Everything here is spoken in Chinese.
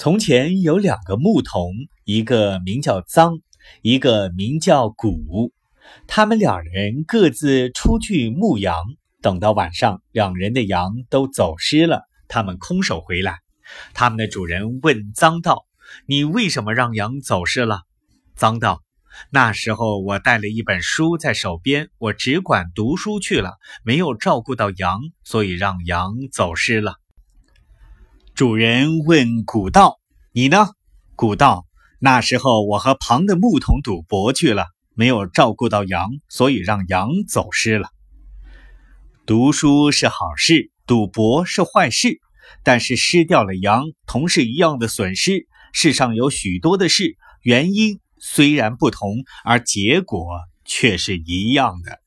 从前有两个牧童，一个名叫臧，一个名叫谷。他们两人各自出去牧羊，等到晚上，两人的羊都走失了，他们空手回来。他们的主人问臧道：“你为什么让羊走失了？”臧道：“那时候我带了一本书在手边，我只管读书去了，没有照顾到羊，所以让羊走失了。”主人问古道：“你呢？”古道：“那时候我和旁的牧童赌博去了，没有照顾到羊，所以让羊走失了。读书是好事，赌博是坏事，但是失掉了羊，同是一样的损失。世上有许多的事，原因虽然不同，而结果却是一样的。”